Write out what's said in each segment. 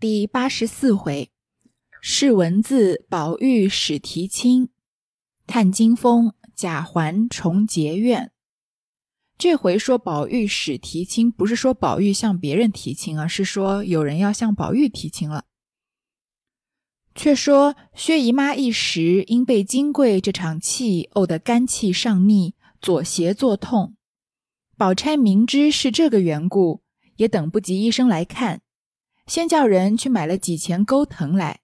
第八十四回，试文字宝玉始提亲，探金风贾环重结怨。这回说宝玉始提亲，不是说宝玉向别人提亲啊，是说有人要向宝玉提亲了。却说薛姨妈一时因被金桂这场气怄得肝气上逆，左胁作痛。宝钗明知是这个缘故，也等不及医生来看，先叫人去买了几钱钩藤来，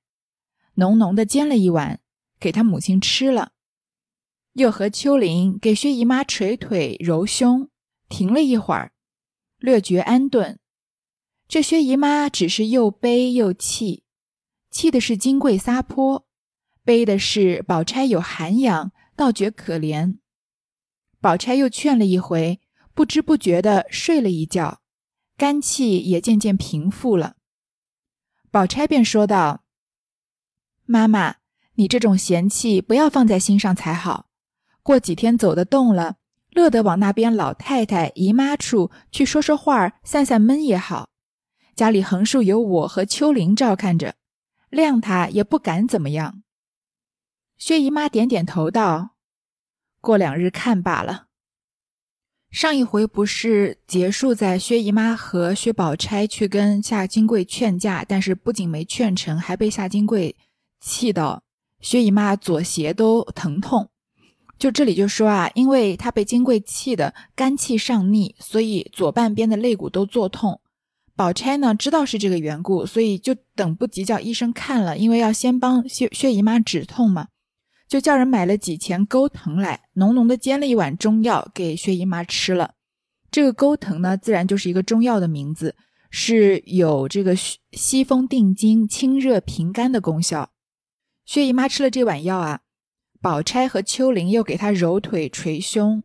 浓浓的煎了一碗，给他母亲吃了。又和秋玲给薛姨妈捶腿揉胸，停了一会儿，略觉安顿。这薛姨妈只是又悲又气。气的是金桂撒泼，悲的是宝钗有涵养，倒觉可怜。宝钗又劝了一回，不知不觉的睡了一觉，肝气也渐渐平复了。宝钗便说道：“妈妈，你这种嫌弃不要放在心上才好。过几天走得动了，乐得往那边老太太姨妈处去说说话，散散闷也好。家里横竖有我和秋玲照看着。”谅他也不敢怎么样。薛姨妈点点头道：“过两日看罢了。”上一回不是结束在薛姨妈和薛宝钗去跟夏金桂劝架，但是不仅没劝成，还被夏金桂气到薛姨妈左胁都疼痛。就这里就说啊，因为她被金桂气的肝气上逆，所以左半边的肋骨都作痛。宝钗呢，知道是这个缘故，所以就等不及叫医生看了，因为要先帮薛薛姨妈止痛嘛，就叫人买了几钱钩藤来，浓浓的煎了一碗中药给薛姨妈吃了。这个钩藤呢，自然就是一个中药的名字，是有这个息风定惊、清热平肝的功效。薛姨妈吃了这碗药啊，宝钗和秋玲又给她揉腿捶胸，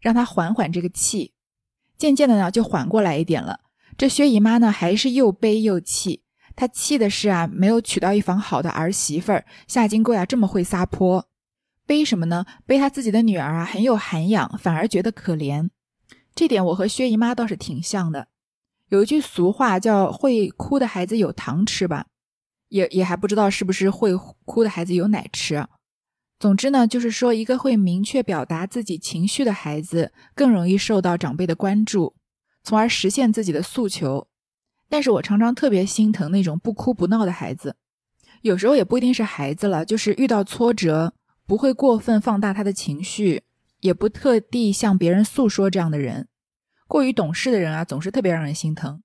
让她缓缓这个气，渐渐的呢，就缓过来一点了。这薛姨妈呢，还是又悲又气。他气的是啊，没有娶到一房好的儿媳妇儿，夏金贵啊这么会撒泼。悲什么呢？悲他自己的女儿啊很有涵养，反而觉得可怜。这点我和薛姨妈倒是挺像的。有一句俗话叫“会哭的孩子有糖吃”吧，也也还不知道是不是会哭的孩子有奶吃。总之呢，就是说一个会明确表达自己情绪的孩子，更容易受到长辈的关注。从而实现自己的诉求，但是我常常特别心疼那种不哭不闹的孩子，有时候也不一定是孩子了，就是遇到挫折不会过分放大他的情绪，也不特地向别人诉说这样的人，过于懂事的人啊，总是特别让人心疼。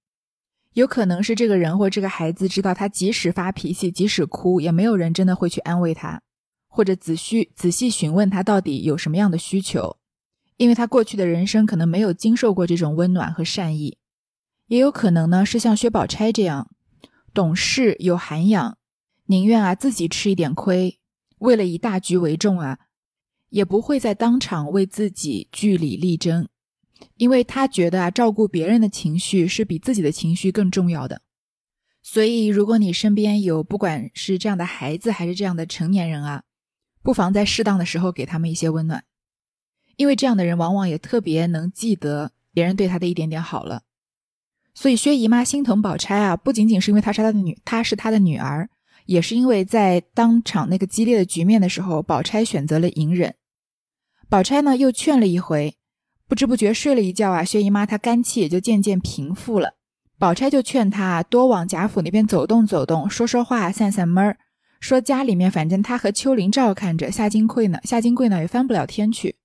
有可能是这个人或这个孩子知道他即使发脾气，即使哭，也没有人真的会去安慰他，或者仔细仔细询问他到底有什么样的需求。因为他过去的人生可能没有经受过这种温暖和善意，也有可能呢是像薛宝钗这样懂事有涵养，宁愿啊自己吃一点亏，为了以大局为重啊，也不会在当场为自己据理力争，因为他觉得啊照顾别人的情绪是比自己的情绪更重要的。所以，如果你身边有不管是这样的孩子还是这样的成年人啊，不妨在适当的时候给他们一些温暖。因为这样的人往往也特别能记得别人对他的一点点好了，所以薛姨妈心疼宝钗啊，不仅仅是因为她是她的女，她是她的女儿，也是因为在当场那个激烈的局面的时候，宝钗选择了隐忍。宝钗呢又劝了一回，不知不觉睡了一觉啊，薛姨妈她肝气也就渐渐平复了。宝钗就劝她多往贾府那边走动走动，说说话，散散闷儿。说家里面反正她和秋玲照看着，夏金桂呢，夏金桂呢也翻不了天去。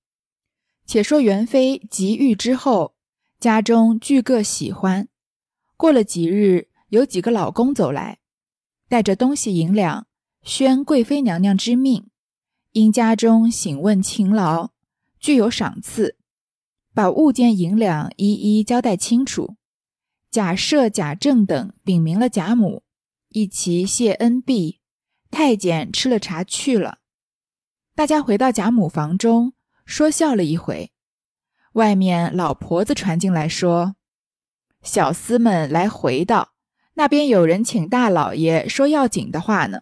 且说元妃及遇之后，家中俱各喜欢。过了几日，有几个老公走来，带着东西银两，宣贵妃娘娘之命，因家中省问勤劳，具有赏赐，把物件银两一一交代清楚。贾赦、贾政等禀明了贾母，一齐谢恩毕。太监吃了茶去了。大家回到贾母房中。说笑了一回，外面老婆子传进来说：“小厮们来回道，那边有人请大老爷说要紧的话呢。”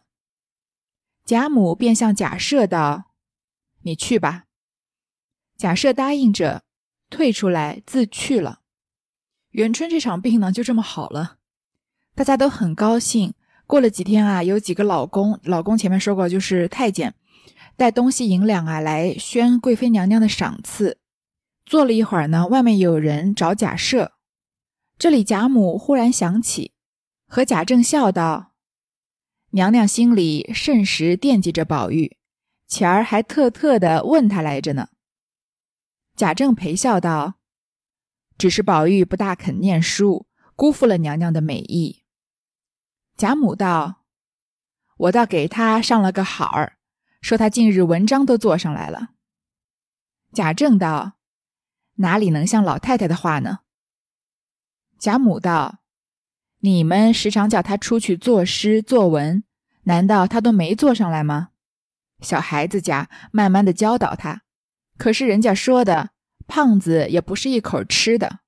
贾母便向贾赦道：“你去吧。”贾赦答应着，退出来自去了。元春这场病呢，就这么好了。大家都很高兴。过了几天啊，有几个老公，老公前面说过就是太监，带东西银两啊来宣贵妃娘娘的赏赐。坐了一会儿呢，外面有人找贾赦，这里贾母忽然想起，和贾政笑道：“娘娘心里甚时惦记着宝玉，前儿还特特的问他来着呢。”贾政陪笑道：“只是宝玉不大肯念书，辜负了娘娘的美意。”贾母道：“我倒给他上了个好儿，说他近日文章都做上来了。”贾政道：“哪里能像老太太的话呢？”贾母道：“你们时常叫他出去作诗作文，难道他都没做上来吗？小孩子家慢慢的教导他。”可是人家说的，胖子也不是一口吃的。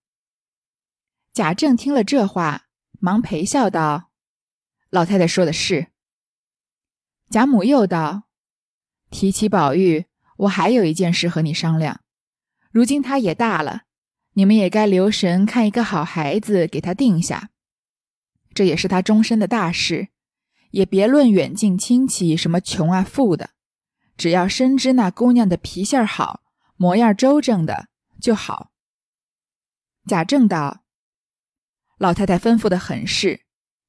贾政听了这话，忙陪笑道：“老太太说的是。”贾母又道：“提起宝玉，我还有一件事和你商量。如今他也大了，你们也该留神看一个好孩子给他定下。这也是他终身的大事，也别论远近亲戚什么穷啊富的。”只要深知那姑娘的脾性好，模样周正的就好。贾政道：“老太太吩咐的很是，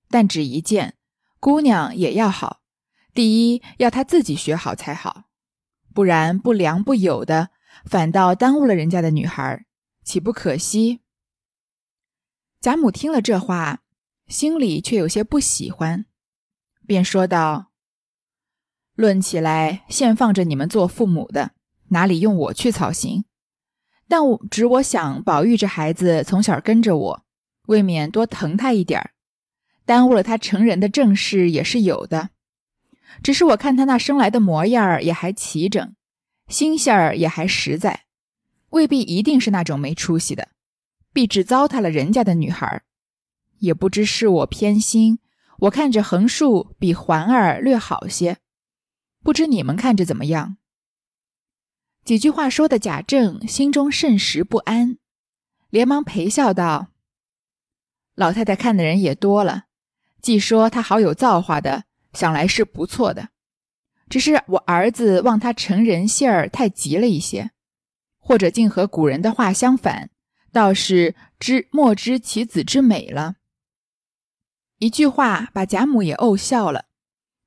但只一件，姑娘也要好。第一要她自己学好才好，不然不良不友的，反倒耽误了人家的女孩，岂不可惜？”贾母听了这话，心里却有些不喜欢，便说道。论起来，现放着你们做父母的，哪里用我去操心？但只我想，宝玉这孩子从小跟着我，未免多疼他一点儿，耽误了他成人的正事也是有的。只是我看他那生来的模样儿也还齐整，心性儿也还实在，未必一定是那种没出息的，必只糟蹋了人家的女孩。也不知是我偏心，我看着横竖比环儿略好些。不知你们看着怎么样？几句话说的贾政心中甚时不安，连忙陪笑道：“老太太看的人也多了，既说他好有造化的，想来是不错的。只是我儿子望他成人性儿太急了一些，或者竟和古人的话相反，倒是知莫知其子之美了。”一句话把贾母也怄笑了，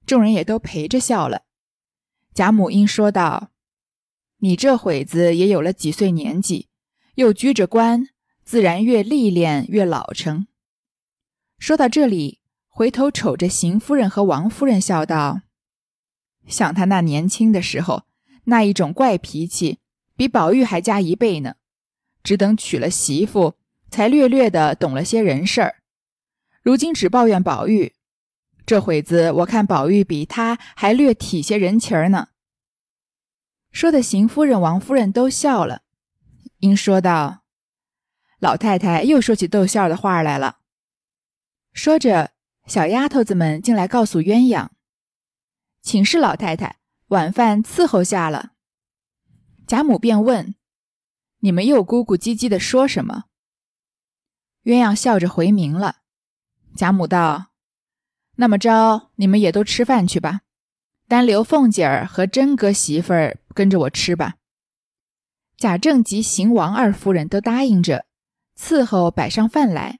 众人也都陪着笑了。贾母因说道：“你这会子也有了几岁年纪，又居着官，自然越历练越老成。”说到这里，回头瞅着邢夫人和王夫人，笑道：“想他那年轻的时候，那一种怪脾气，比宝玉还加一倍呢。只等娶了媳妇，才略略的懂了些人事儿。如今只抱怨宝玉。”这会子我看宝玉比他还略体些人情儿呢。说的邢夫人、王夫人都笑了，因说道：“老太太又说起逗笑的话来了。”说着，小丫头子们进来告诉鸳鸯：“请示老太太，晚饭伺候下了。”贾母便问：“你们又咕咕唧唧的说什么？”鸳鸯笑着回明了。贾母道。那么着，你们也都吃饭去吧，单留凤姐儿和真哥媳妇儿跟着我吃吧。贾政及邢王二夫人都答应着，伺候摆上饭来。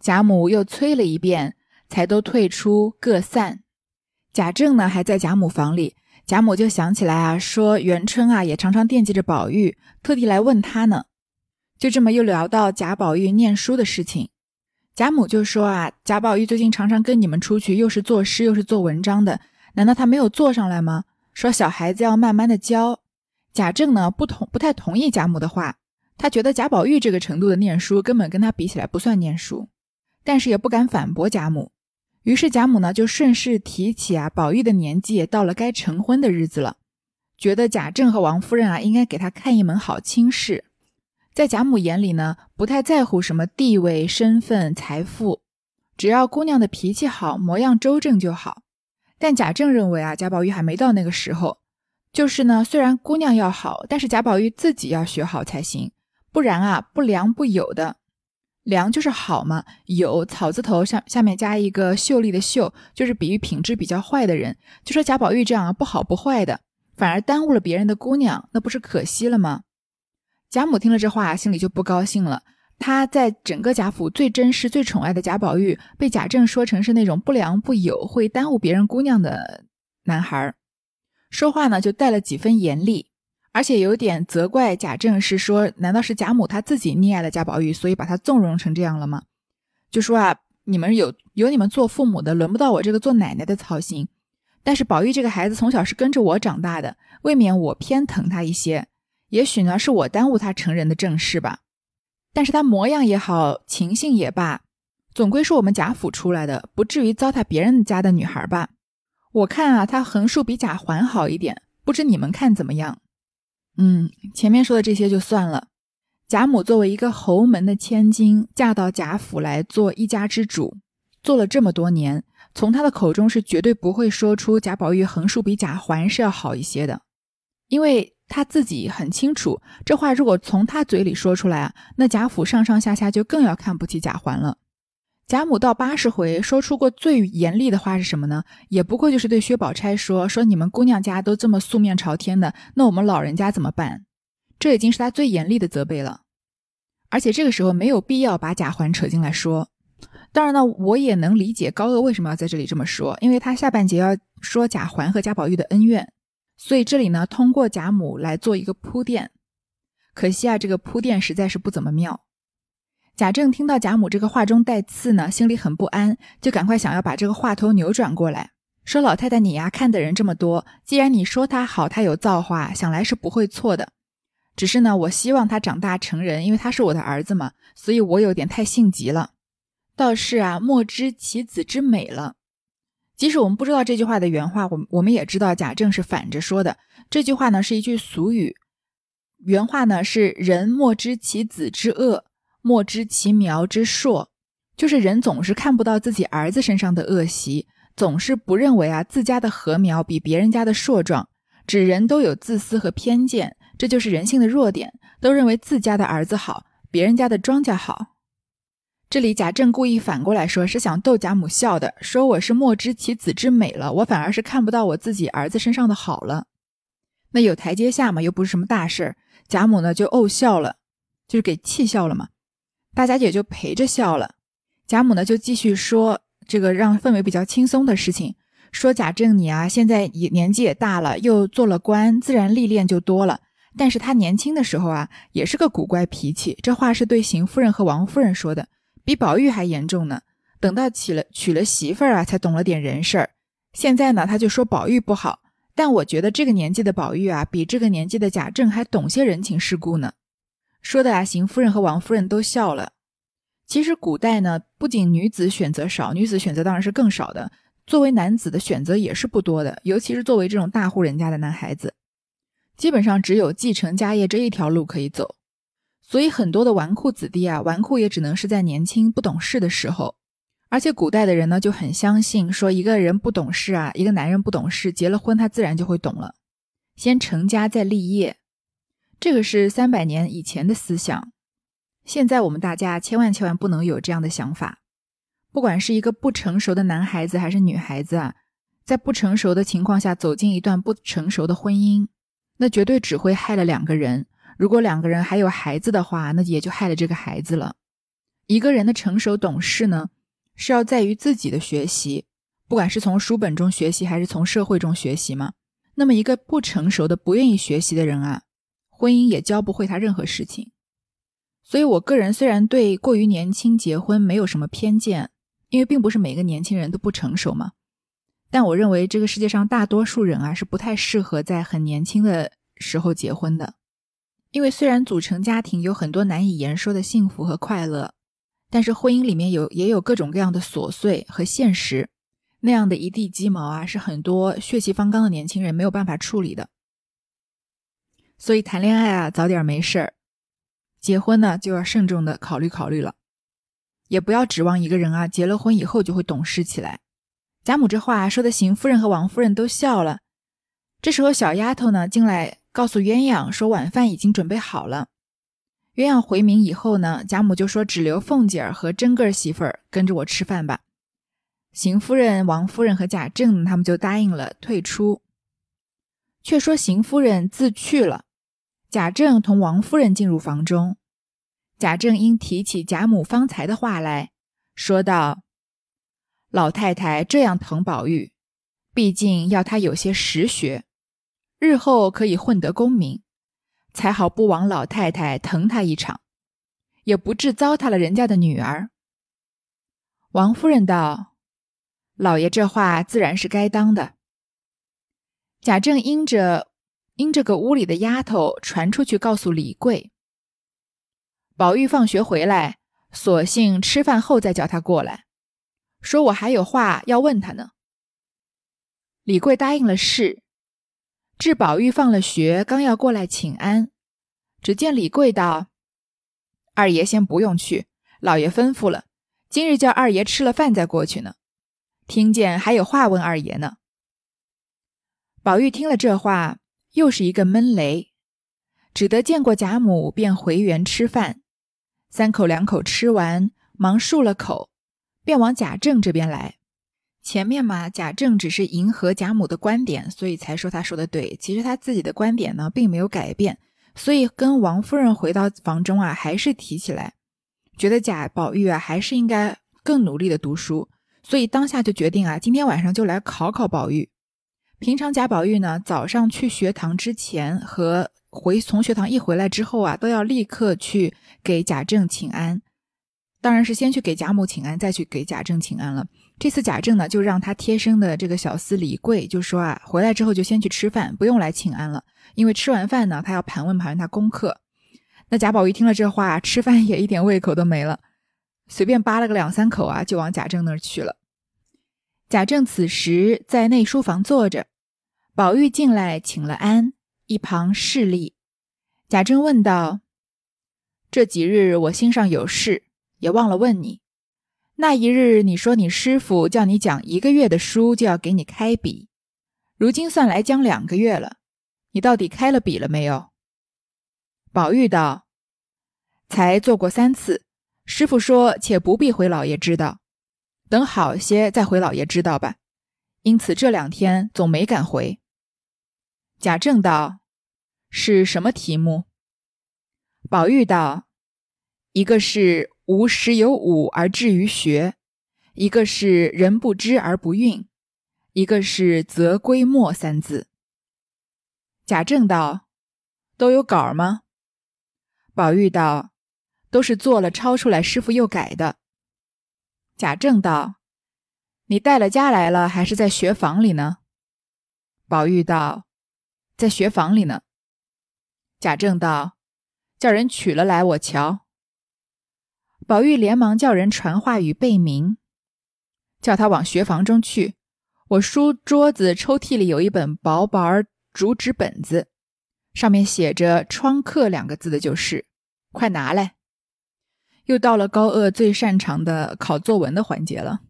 贾母又催了一遍，才都退出各散。贾政呢还在贾母房里，贾母就想起来啊，说元春啊也常常惦记着宝玉，特地来问他呢。就这么又聊到贾宝玉念书的事情。贾母就说啊，贾宝玉最近常常跟你们出去，又是作诗又是做文章的，难道他没有做上来吗？说小孩子要慢慢的教。贾政呢不同不太同意贾母的话，他觉得贾宝玉这个程度的念书根本跟他比起来不算念书，但是也不敢反驳贾母。于是贾母呢就顺势提起啊，宝玉的年纪也到了该成婚的日子了，觉得贾政和王夫人啊应该给他看一门好亲事。在贾母眼里呢，不太在乎什么地位、身份、财富，只要姑娘的脾气好、模样周正就好。但贾政认为啊，贾宝玉还没到那个时候。就是呢，虽然姑娘要好，但是贾宝玉自己要学好才行，不然啊，不良不友的。良就是好嘛，有草字头下下面加一个秀丽的秀，就是比喻品质比较坏的人。就说贾宝玉这样不好不坏的，反而耽误了别人的姑娘，那不是可惜了吗？贾母听了这话，心里就不高兴了。她在整个贾府最珍视、最宠爱的贾宝玉，被贾政说成是那种不良不友、会耽误别人姑娘的男孩，说话呢就带了几分严厉。而且有点责怪贾政，是说，难道是贾母她自己溺爱了贾宝玉，所以把他纵容成这样了吗？就说啊，你们有有你们做父母的，轮不到我这个做奶奶的操心。但是宝玉这个孩子从小是跟着我长大的，未免我偏疼他一些。也许呢，是我耽误他成人的正事吧。但是他模样也好，情性也罢，总归是我们贾府出来的，不至于糟蹋别人家的女孩吧？我看啊，他横竖比贾环好一点，不知你们看怎么样？嗯，前面说的这些就算了。贾母作为一个侯门的千金，嫁到贾府来做一家之主，做了这么多年，从她的口中是绝对不会说出贾宝玉横竖比贾环是要好一些的，因为她自己很清楚，这话如果从她嘴里说出来啊，那贾府上上下下就更要看不起贾环了。贾母到八十回说出过最严厉的话是什么呢？也不过就是对薛宝钗说：“说你们姑娘家都这么素面朝天的，那我们老人家怎么办？”这已经是他最严厉的责备了。而且这个时候没有必要把贾环扯进来说。当然呢，我也能理解高鹗为什么要在这里这么说，因为他下半节要说贾环和贾宝玉的恩怨，所以这里呢通过贾母来做一个铺垫。可惜啊，这个铺垫实在是不怎么妙。贾政听到贾母这个话中带刺呢，心里很不安，就赶快想要把这个话头扭转过来，说：“老太太你呀，看的人这么多，既然你说他好，他有造化，想来是不会错的。只是呢，我希望他长大成人，因为他是我的儿子嘛，所以我有点太性急了。倒是啊，莫知其子之美了。即使我们不知道这句话的原话，我我们也知道贾政是反着说的。这句话呢是一句俗语，原话呢是‘人莫知其子之恶’。”莫知其苗之硕，就是人总是看不到自己儿子身上的恶习，总是不认为啊自家的禾苗比别人家的硕壮，指人都有自私和偏见，这就是人性的弱点，都认为自家的儿子好，别人家的庄稼好。这里贾政故意反过来说，是想逗贾母笑的，说我是莫知其子之美了，我反而是看不到我自己儿子身上的好了。那有台阶下嘛，又不是什么大事儿，贾母呢就怄笑了，就是给气笑了嘛。大家也就陪着笑了。贾母呢就继续说这个让氛围比较轻松的事情，说贾政你啊现在也年纪也大了，又做了官，自然历练就多了。但是他年轻的时候啊也是个古怪脾气。这话是对邢夫人和王夫人说的，比宝玉还严重呢。等到娶了娶了媳妇儿啊，才懂了点人事儿。现在呢他就说宝玉不好，但我觉得这个年纪的宝玉啊，比这个年纪的贾政还懂些人情世故呢。说的啊，邢夫人和王夫人都笑了。其实古代呢，不仅女子选择少，女子选择当然是更少的。作为男子的选择也是不多的，尤其是作为这种大户人家的男孩子，基本上只有继承家业这一条路可以走。所以很多的纨绔子弟啊，纨绔也只能是在年轻不懂事的时候。而且古代的人呢，就很相信说，一个人不懂事啊，一个男人不懂事，结了婚他自然就会懂了，先成家再立业。这个是三百年以前的思想，现在我们大家千万千万不能有这样的想法。不管是一个不成熟的男孩子还是女孩子啊，在不成熟的情况下走进一段不成熟的婚姻，那绝对只会害了两个人。如果两个人还有孩子的话，那也就害了这个孩子了。一个人的成熟懂事呢，是要在于自己的学习，不管是从书本中学习还是从社会中学习嘛。那么一个不成熟的、不愿意学习的人啊。婚姻也教不会他任何事情，所以我个人虽然对过于年轻结婚没有什么偏见，因为并不是每个年轻人都不成熟嘛，但我认为这个世界上大多数人啊是不太适合在很年轻的时候结婚的，因为虽然组成家庭有很多难以言说的幸福和快乐，但是婚姻里面有也有各种各样的琐碎和现实，那样的一地鸡毛啊是很多血气方刚的年轻人没有办法处理的。所以谈恋爱啊，早点没事儿；结婚呢，就要慎重的考虑考虑了。也不要指望一个人啊，结了婚以后就会懂事起来。贾母这话说的，邢夫人和王夫人都笑了。这时候，小丫头呢进来告诉鸳鸯说，晚饭已经准备好了。鸳鸯回明以后呢，贾母就说只留凤姐儿和真个儿媳妇儿跟着我吃饭吧。邢夫人、王夫人和贾政他们就答应了退出。却说邢夫人自去了，贾政同王夫人进入房中。贾政因提起贾母方才的话来说道：“老太太这样疼宝玉，毕竟要他有些实学，日后可以混得功名，才好不枉老太太疼他一场，也不致糟蹋了人家的女儿。”王夫人道：“老爷这话自然是该当的。”贾政因着因这个屋里的丫头传出去告诉李贵。宝玉放学回来，索性吃饭后再叫他过来，说我还有话要问他呢。李贵答应了事，至宝玉放了学，刚要过来请安，只见李贵道：“二爷先不用去，老爷吩咐了，今日叫二爷吃了饭再过去呢。听见还有话问二爷呢。”宝玉听了这话，又是一个闷雷，只得见过贾母，便回园吃饭。三口两口吃完，忙漱了口，便往贾政这边来。前面嘛，贾政只是迎合贾母的观点，所以才说他说的对。其实他自己的观点呢，并没有改变。所以跟王夫人回到房中啊，还是提起来，觉得贾宝玉啊，还是应该更努力的读书。所以当下就决定啊，今天晚上就来考考宝玉。平常贾宝玉呢，早上去学堂之前和。回从学堂一回来之后啊，都要立刻去给贾政请安，当然是先去给贾母请安，再去给贾政请安了。这次贾政呢，就让他贴身的这个小厮李贵就说啊，回来之后就先去吃饭，不用来请安了，因为吃完饭呢，他要盘问盘问他功课。那贾宝玉听了这话，吃饭也一点胃口都没了，随便扒了个两三口啊，就往贾政那儿去了。贾政此时在内书房坐着，宝玉进来请了安。一旁侍立，贾政问道：“这几日我心上有事，也忘了问你。那一日你说你师傅叫你讲一个月的书，就要给你开笔，如今算来将两个月了，你到底开了笔了没有？”宝玉道：“才做过三次，师傅说且不必回老爷知道，等好些再回老爷知道吧。因此这两天总没敢回。”贾政道：“是什么题目？”宝玉道：“一个是无实有五而至于学，一个是人不知而不愠，一个是则归末三字。”贾政道：“都有稿吗？”宝玉道：“都是做了抄出来，师傅又改的。”贾政道：“你带了家来了，还是在学房里呢？”宝玉道。在学房里呢。贾政道：“叫人取了来，我瞧。”宝玉连忙叫人传话与贝明，叫他往学房中去。我书桌子抽屉里有一本薄薄竹纸本子，上面写着“窗客”两个字的，就是快拿来。又到了高鹗最擅长的考作文的环节了。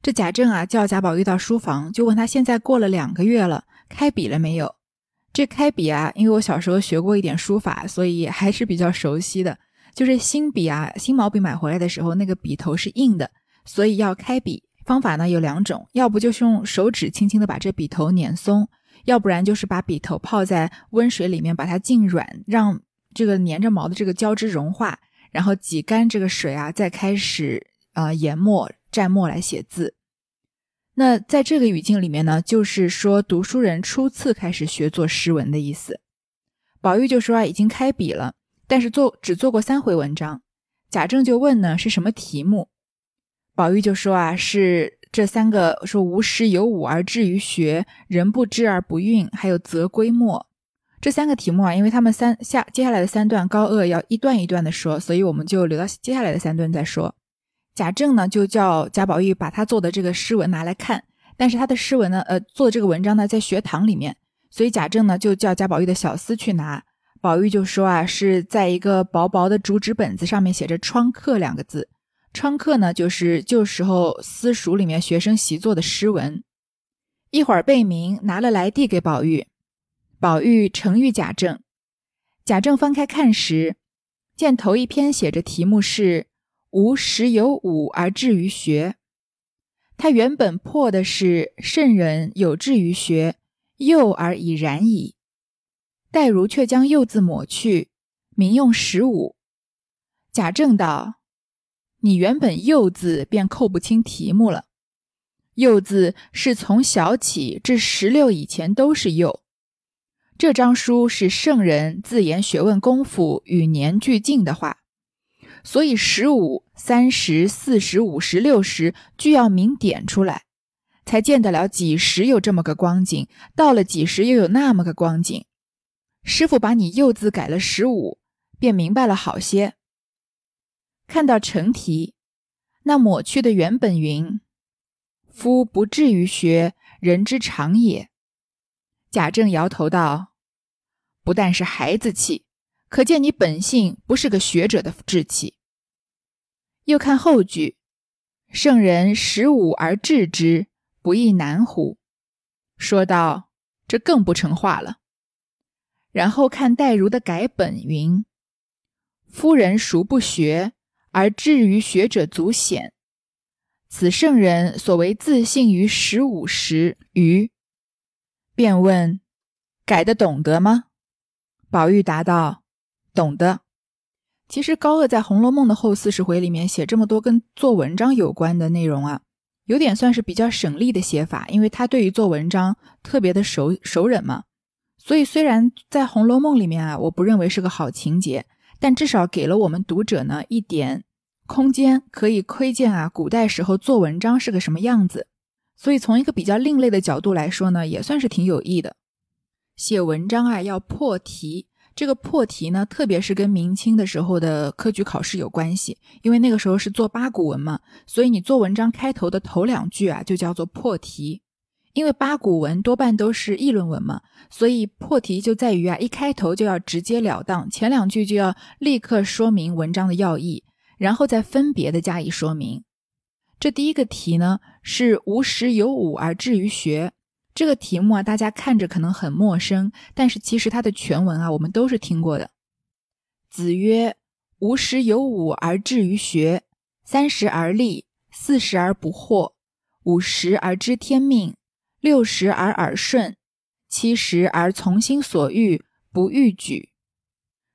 这贾政啊，叫贾宝玉到书房，就问他现在过了两个月了，开笔了没有？这开笔啊，因为我小时候学过一点书法，所以还是比较熟悉的。就是新笔啊，新毛笔买回来的时候，那个笔头是硬的，所以要开笔。方法呢有两种，要不就是用手指轻轻的把这笔头碾松，要不然就是把笔头泡在温水里面，把它浸软，让这个粘着毛的这个胶质融化，然后挤干这个水啊，再开始啊研墨蘸墨来写字。那在这个语境里面呢，就是说读书人初次开始学做诗文的意思。宝玉就说啊，已经开笔了，但是做只做过三回文章。贾政就问呢，是什么题目？宝玉就说啊，是这三个，说无师有五而志于学，人不知而不愠，还有则归末这三个题目啊。因为他们三下接下来的三段高鹗要一段一段的说，所以我们就留到接下来的三段再说。贾政呢，就叫贾宝玉把他做的这个诗文拿来看，但是他的诗文呢，呃，做的这个文章呢，在学堂里面，所以贾政呢就叫贾宝玉的小厮去拿。宝玉就说啊，是在一个薄薄的竹纸本子上面写着“窗课”两个字。窗课呢，就是旧时候私塾里面学生习作的诗文。一会儿贝明拿了来递给宝玉，宝玉呈与贾政。贾政翻开看时，见头一篇写着题目是“吾十有五而志于学”，他原本破的是“圣人有志于学，幼而已然矣”，戴如却将“幼”字抹去，名用“十五”。贾政道：“你原本‘幼’字便扣不清题目了，‘幼’字是从小起至十六以前都是‘幼’。”这张书是圣人自言学问功夫与年俱进的话，所以十五、三十、四十、五十、六十俱要明点出来，才见得了几时有这么个光景，到了几时又有那么个光景。师傅把你幼字改了十五，便明白了好些。看到成题，那抹去的原本云：“夫不至于学，人之常也。”贾政摇头道：“不但是孩子气，可见你本性不是个学者的志气。”又看后句：“圣人十五而治之，不亦难乎？”说道：“这更不成话了。”然后看戴如的改本云：“夫人孰不学，而至于学者足显。此圣人所谓自信于十五时于。”便问：“改的懂得吗？”宝玉答道：“懂得。”其实高鹗在《红楼梦》的后四十回里面写这么多跟做文章有关的内容啊，有点算是比较省力的写法，因为他对于做文章特别的熟熟稔嘛。所以虽然在《红楼梦》里面啊，我不认为是个好情节，但至少给了我们读者呢一点空间，可以窥见啊古代时候做文章是个什么样子。所以，从一个比较另类的角度来说呢，也算是挺有益的。写文章啊，要破题。这个破题呢，特别是跟明清的时候的科举考试有关系，因为那个时候是做八股文嘛，所以你做文章开头的头两句啊，就叫做破题。因为八股文多半都是议论文嘛，所以破题就在于啊，一开头就要直截了当，前两句就要立刻说明文章的要义，然后再分别的加以说明。这第一个题呢是“无实有五而志于学”这个题目啊，大家看着可能很陌生，但是其实它的全文啊，我们都是听过的。子曰：“吾十有五而志于学，三十而立，四十而不惑，五十而知天命，六十而耳顺，七十而从心所欲，不逾矩。”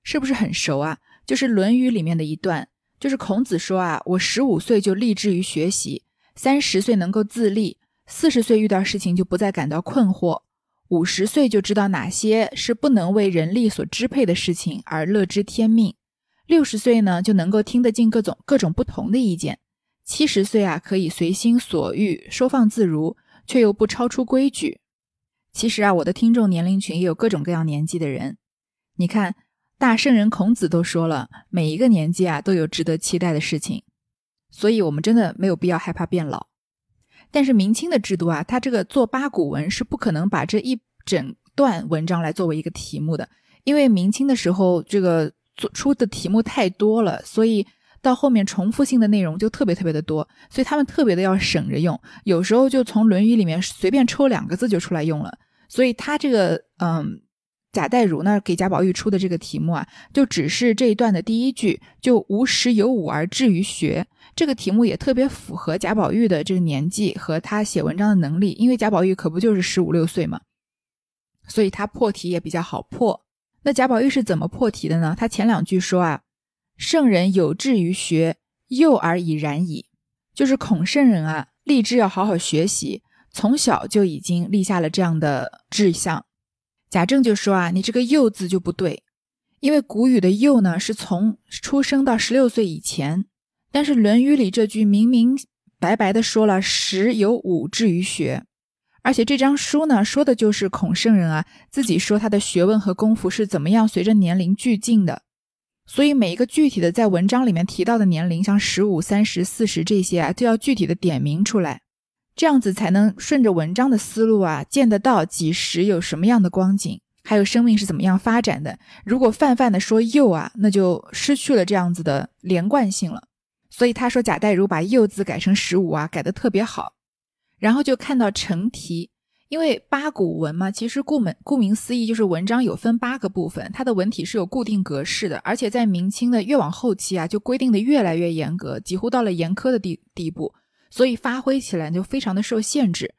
是不是很熟啊？就是《论语》里面的一段。就是孔子说啊，我十五岁就立志于学习，三十岁能够自立，四十岁遇到事情就不再感到困惑，五十岁就知道哪些是不能为人力所支配的事情而乐知天命，六十岁呢就能够听得进各种各种不同的意见，七十岁啊可以随心所欲，收放自如，却又不超出规矩。其实啊，我的听众年龄群也有各种各样年纪的人，你看。大圣人孔子都说了，每一个年纪啊都有值得期待的事情，所以我们真的没有必要害怕变老。但是明清的制度啊，它这个做八股文是不可能把这一整段文章来作为一个题目的，因为明清的时候这个做出的题目太多了，所以到后面重复性的内容就特别特别的多，所以他们特别的要省着用，有时候就从《论语》里面随便抽两个字就出来用了，所以他这个嗯。贾代儒呢给贾宝玉出的这个题目啊，就只是这一段的第一句，就无实有五而志于学。这个题目也特别符合贾宝玉的这个年纪和他写文章的能力，因为贾宝玉可不就是十五六岁嘛，所以他破题也比较好破。那贾宝玉是怎么破题的呢？他前两句说啊，圣人有志于学，幼而已然矣，就是孔圣人啊立志要好好学习，从小就已经立下了这样的志向。贾政就说啊，你这个“幼”字就不对，因为古语的“幼”呢是从出生到十六岁以前，但是《论语》里这句明明白白的说了“十有五至于学”，而且这张书呢说的就是孔圣人啊自己说他的学问和功夫是怎么样随着年龄俱进的，所以每一个具体的在文章里面提到的年龄，像十五、三十、四十这些啊，都要具体的点明出来。这样子才能顺着文章的思路啊，见得到几时有什么样的光景，还有生命是怎么样发展的。如果泛泛的说幼啊，那就失去了这样子的连贯性了。所以他说贾代儒把幼字改成十五啊，改的特别好。然后就看到成题，因为八股文嘛，其实顾门顾名思义就是文章有分八个部分，它的文体是有固定格式的，而且在明清的越往后期啊，就规定的越来越严格，几乎到了严苛的地地步，所以发挥起来就非常的受限制。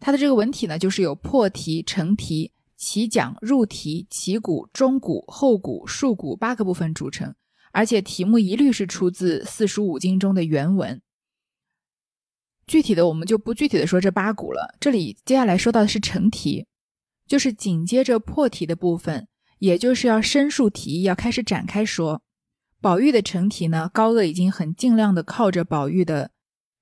它的这个文体呢，就是有破题、成题、起讲、入题、起古、中古、后古、述古八个部分组成，而且题目一律是出自四书五经中的原文。具体的我们就不具体的说这八股了。这里接下来说到的是成题，就是紧接着破题的部分，也就是要申述题意，要开始展开说。宝玉的成题呢，高鹗已经很尽量的靠着宝玉的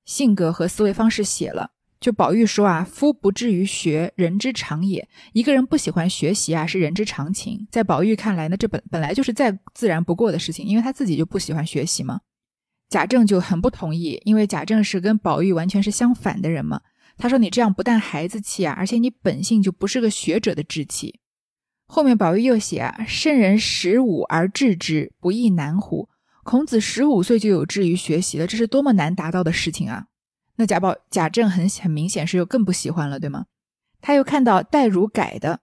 性格和思维方式写了。就宝玉说啊，夫不至于学，人之常也。一个人不喜欢学习啊，是人之常情。在宝玉看来呢，这本本来就是再自然不过的事情，因为他自己就不喜欢学习嘛。贾政就很不同意，因为贾政是跟宝玉完全是相反的人嘛。他说：“你这样不但孩子气啊，而且你本性就不是个学者的志气。”后面宝玉又写啊：“圣人十五而志之，不亦难乎？孔子十五岁就有志于学习了，这是多么难达到的事情啊！”那贾宝贾政很很明显是又更不喜欢了，对吗？他又看到黛如改的。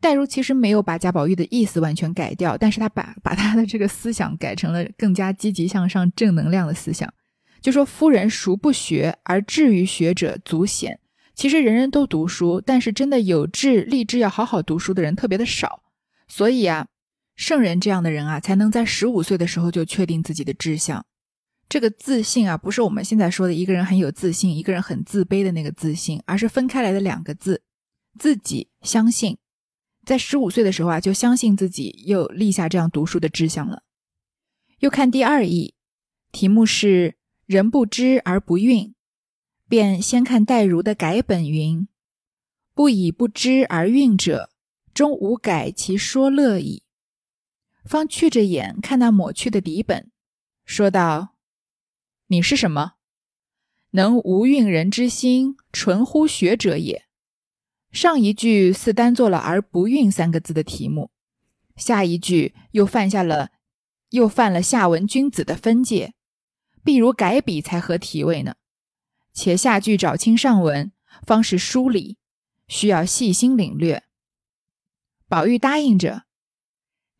黛如其实没有把贾宝玉的意思完全改掉，但是他把把他的这个思想改成了更加积极向上、正能量的思想。就说夫人孰不学而志于学者足显。其实人人都读书，但是真的有志立志要好好读书的人特别的少。所以啊，圣人这样的人啊，才能在十五岁的时候就确定自己的志向。这个自信啊，不是我们现在说的一个人很有自信，一个人很自卑的那个自信，而是分开来的两个字：自己相信。在十五岁的时候啊，就相信自己又立下这样读书的志向了。又看第二义，题目是“人不知而不愠”，便先看戴如的改本云：“不以不知而愠者，终无改其说乐矣。”方去着眼看那抹去的底本，说道：“你是什么？能无愠人之心，纯乎学者也。”上一句似单做了“而不愠”三个字的题目，下一句又犯下了又犯了下文君子的分界，必如改笔才合题位呢。且下句找清上文，方是梳理，需要细心领略。宝玉答应着，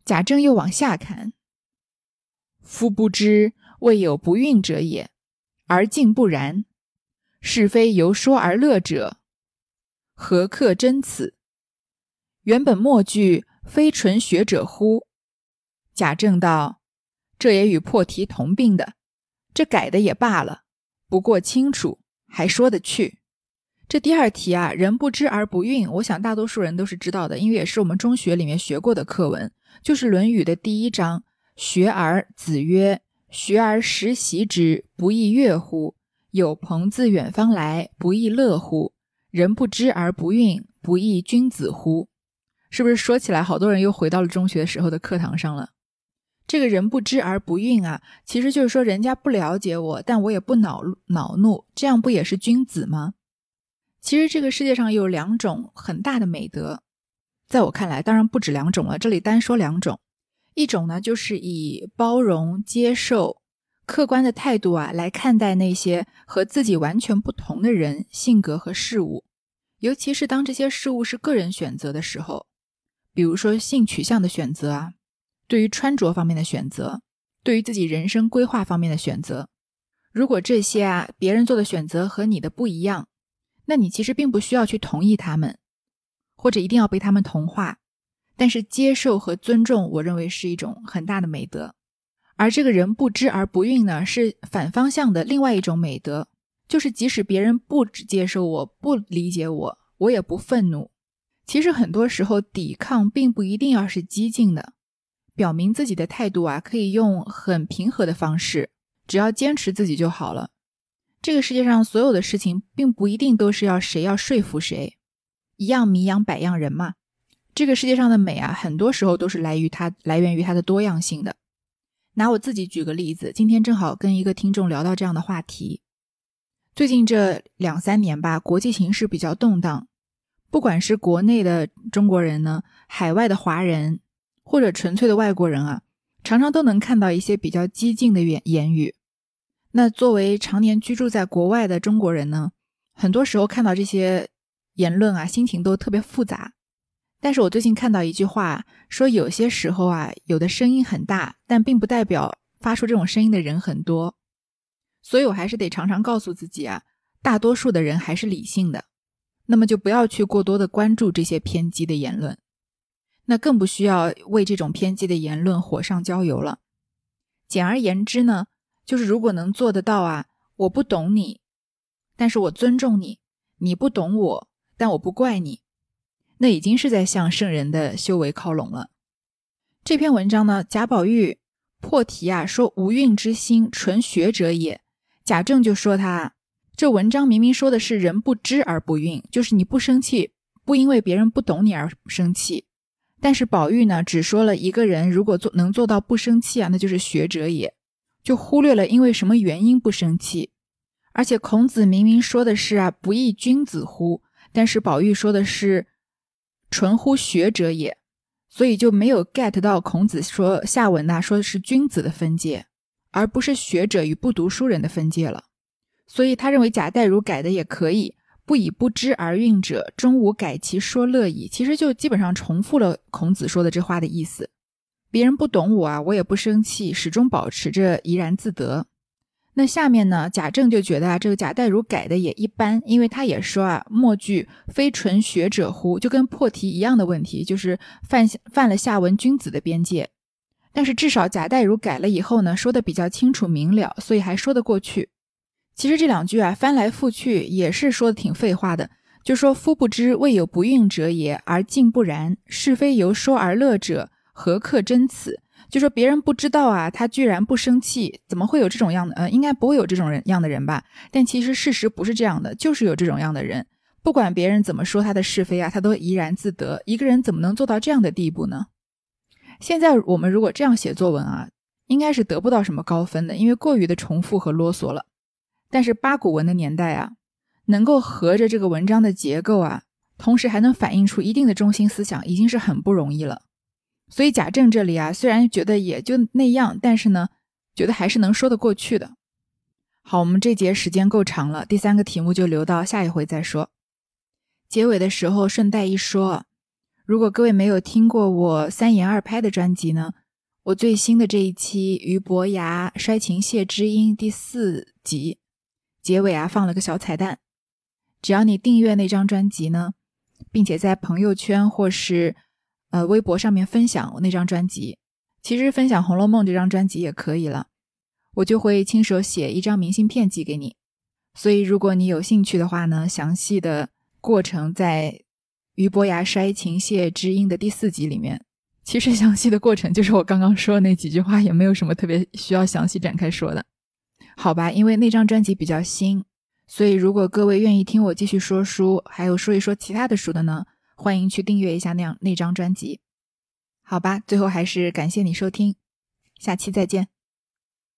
贾政又往下看：“夫不知，未有不孕者也，而竟不然。是非由说而乐者。”何克真此？原本末句非纯学者乎？贾政道：“这也与破题同病的，这改的也罢了，不过清楚，还说得去。这第二题啊，人不知而不愠，我想大多数人都是知道的，因为也是我们中学里面学过的课文，就是《论语》的第一章。学而子曰：“学而时习之，不亦乐乎？有朋自远方来，不亦乐乎？”人不知而不愠，不亦君子乎？是不是说起来，好多人又回到了中学时候的课堂上了？这个人不知而不愠啊，其实就是说人家不了解我，但我也不恼恼怒，这样不也是君子吗？其实这个世界上有两种很大的美德，在我看来，当然不止两种了，这里单说两种。一种呢，就是以包容、接受。客观的态度啊，来看待那些和自己完全不同的人、性格和事物，尤其是当这些事物是个人选择的时候，比如说性取向的选择啊，对于穿着方面的选择，对于自己人生规划方面的选择，如果这些啊别人做的选择和你的不一样，那你其实并不需要去同意他们，或者一定要被他们同化，但是接受和尊重，我认为是一种很大的美德。而这个人不知而不愠呢，是反方向的另外一种美德，就是即使别人不只接受我、不理解我，我也不愤怒。其实很多时候，抵抗并不一定要是激进的，表明自己的态度啊，可以用很平和的方式，只要坚持自己就好了。这个世界上所有的事情，并不一定都是要谁要说服谁，一样米养百样人嘛。这个世界上的美啊，很多时候都是来于它来源于它的多样性的。拿我自己举个例子，今天正好跟一个听众聊到这样的话题。最近这两三年吧，国际形势比较动荡，不管是国内的中国人呢，海外的华人，或者纯粹的外国人啊，常常都能看到一些比较激进的言言语。那作为常年居住在国外的中国人呢，很多时候看到这些言论啊，心情都特别复杂。但是我最近看到一句话，说有些时候啊，有的声音很大，但并不代表发出这种声音的人很多。所以我还是得常常告诉自己啊，大多数的人还是理性的，那么就不要去过多的关注这些偏激的言论，那更不需要为这种偏激的言论火上浇油了。简而言之呢，就是如果能做得到啊，我不懂你，但是我尊重你；你不懂我，但我不怪你。那已经是在向圣人的修为靠拢了。这篇文章呢，贾宝玉破题啊，说无蕴之心，纯学者也。贾政就说他这文章明明说的是人不知而不愠，就是你不生气，不因为别人不懂你而生气。但是宝玉呢，只说了一个人如果做能做到不生气啊，那就是学者也，就忽略了因为什么原因不生气。而且孔子明明说的是啊，不亦君子乎？但是宝玉说的是。纯乎学者也，所以就没有 get 到孔子说下文呐，说的是君子的分界，而不是学者与不读书人的分界了。所以他认为贾代儒改的也可以，不以不知而运者，终无改其说乐矣。其实就基本上重复了孔子说的这话的意思。别人不懂我啊，我也不生气，始终保持着怡然自得。那下面呢？贾政就觉得啊，这个贾代儒改的也一般，因为他也说啊，末句非纯学者乎？就跟破题一样的问题，就是犯犯了下文君子的边界。但是至少贾代儒改了以后呢，说的比较清楚明了，所以还说得过去。其实这两句啊，翻来覆去也是说的挺废话的，就说夫不知未有不孕者也，而竟不然；是非由说而乐者，何克真此？就说别人不知道啊，他居然不生气，怎么会有这种样的？呃，应该不会有这种人样的人吧？但其实事实不是这样的，就是有这种样的人，不管别人怎么说他的是非啊，他都怡然自得。一个人怎么能做到这样的地步呢？现在我们如果这样写作文啊，应该是得不到什么高分的，因为过于的重复和啰嗦了。但是八股文的年代啊，能够合着这个文章的结构啊，同时还能反映出一定的中心思想，已经是很不容易了。所以贾政这里啊，虽然觉得也就那样，但是呢，觉得还是能说得过去的。好，我们这节时间够长了，第三个题目就留到下一回再说。结尾的时候顺带一说，如果各位没有听过我三言二拍的专辑呢，我最新的这一期俞伯牙摔琴谢知音第四集结尾啊放了个小彩蛋，只要你订阅那张专辑呢，并且在朋友圈或是。呃，微博上面分享我那张专辑，其实分享《红楼梦》这张专辑也可以了，我就会亲手写一张明信片寄给你。所以，如果你有兴趣的话呢，详细的过程在俞伯牙摔琴谢知音的第四集里面。其实，详细的过程就是我刚刚说的那几句话，也没有什么特别需要详细展开说的，好吧？因为那张专辑比较新，所以如果各位愿意听我继续说书，还有说一说其他的书的呢？欢迎去订阅一下那样那张专辑，好吧。最后还是感谢你收听，下期再见。